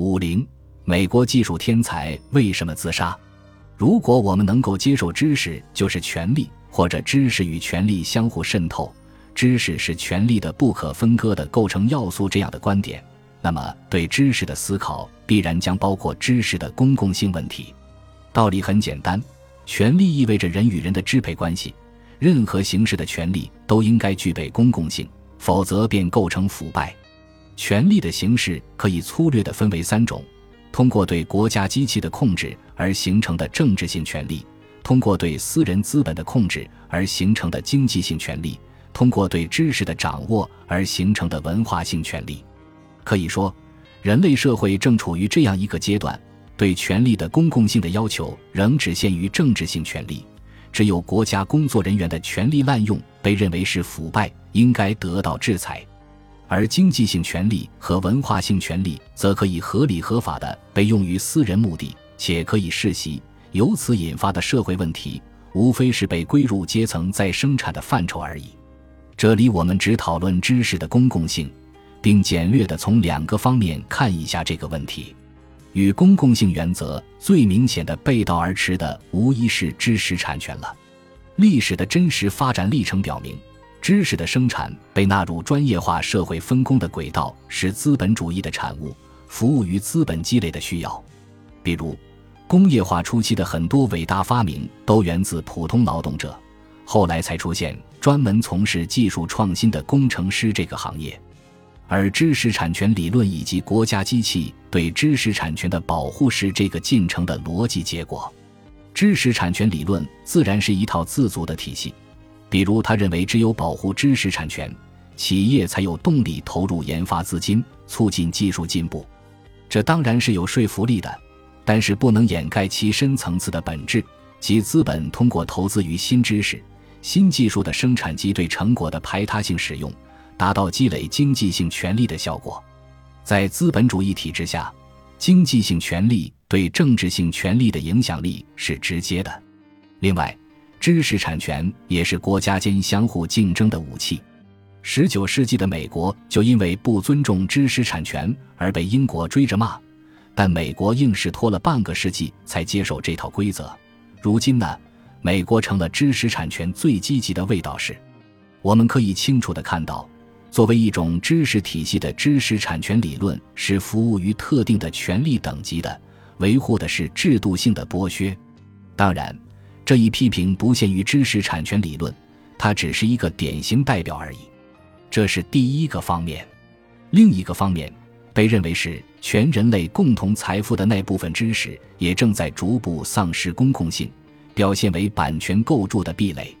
五零，美国技术天才为什么自杀？如果我们能够接受知识就是权力，或者知识与权力相互渗透，知识是权力的不可分割的构成要素这样的观点，那么对知识的思考必然将包括知识的公共性问题。道理很简单，权力意味着人与人的支配关系，任何形式的权利都应该具备公共性，否则便构成腐败。权力的形式可以粗略地分为三种：通过对国家机器的控制而形成的政治性权利，通过对私人资本的控制而形成的经济性权利，通过对知识的掌握而形成的文化性权利。可以说，人类社会正处于这样一个阶段：对权力的公共性的要求仍只限于政治性权利，只有国家工作人员的权力滥用被认为是腐败，应该得到制裁。而经济性权利和文化性权利则可以合理合法的被用于私人目的，且可以世袭。由此引发的社会问题，无非是被归入阶层再生产的范畴而已。这里我们只讨论知识的公共性，并简略的从两个方面看一下这个问题。与公共性原则最明显的背道而驰的，无疑是知识产权了。历史的真实发展历程表明。知识的生产被纳入专业化社会分工的轨道，是资本主义的产物，服务于资本积累的需要。比如，工业化初期的很多伟大发明都源自普通劳动者，后来才出现专门从事技术创新的工程师这个行业。而知识产权理论以及国家机器对知识产权的保护是这个进程的逻辑结果。知识产权理论自然是一套自足的体系。比如，他认为只有保护知识产权，企业才有动力投入研发资金，促进技术进步。这当然是有说服力的，但是不能掩盖其深层次的本质，即资本通过投资于新知识、新技术的生产及对成果的排他性使用，达到积累经济性权利的效果。在资本主义体制下，经济性权利对政治性权利的影响力是直接的。另外，知识产权也是国家间相互竞争的武器。十九世纪的美国就因为不尊重知识产权而被英国追着骂，但美国硬是拖了半个世纪才接受这套规则。如今呢，美国成了知识产权最积极的卫道士。我们可以清楚地看到，作为一种知识体系的知识产权理论是服务于特定的权利等级的，维护的是制度性的剥削。当然。这一批评不限于知识产权理论，它只是一个典型代表而已。这是第一个方面。另一个方面，被认为是全人类共同财富的那部分知识，也正在逐步丧失公共性，表现为版权构筑的壁垒。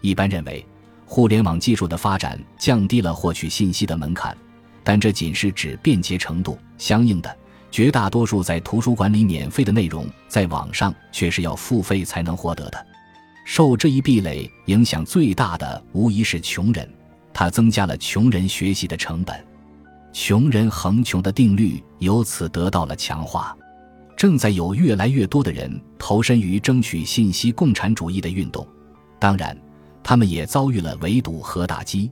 一般认为，互联网技术的发展降低了获取信息的门槛，但这仅是指便捷程度。相应的。绝大多数在图书馆里免费的内容，在网上却是要付费才能获得的。受这一壁垒影响最大的，无疑是穷人。它增加了穷人学习的成本，穷人恒穷的定律由此得到了强化。正在有越来越多的人投身于争取信息共产主义的运动，当然，他们也遭遇了围堵和打击。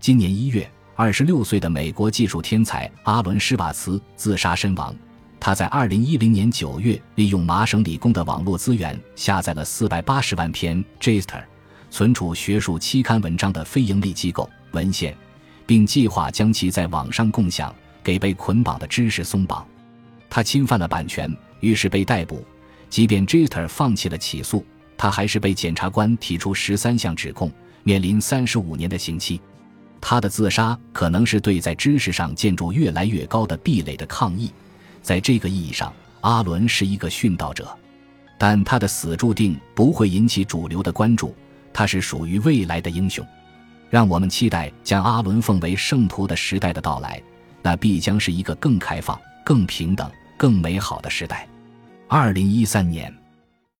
今年一月。二十六岁的美国技术天才阿伦·施瓦茨自杀身亡。他在二零一零年九月利用麻省理工的网络资源下载了四百八十万篇 JSTOR 存储学术期刊文章的非营利机构文献，并计划将其在网上共享，给被捆绑的知识松绑。他侵犯了版权，于是被逮捕。即便 JSTOR 放弃了起诉，他还是被检察官提出十三项指控，面临三十五年的刑期。他的自杀可能是对在知识上建筑越来越高的壁垒的抗议，在这个意义上，阿伦是一个殉道者，但他的死注定不会引起主流的关注。他是属于未来的英雄，让我们期待将阿伦奉为圣徒的时代的到来，那必将是一个更开放、更平等、更美好的时代。二零一三年。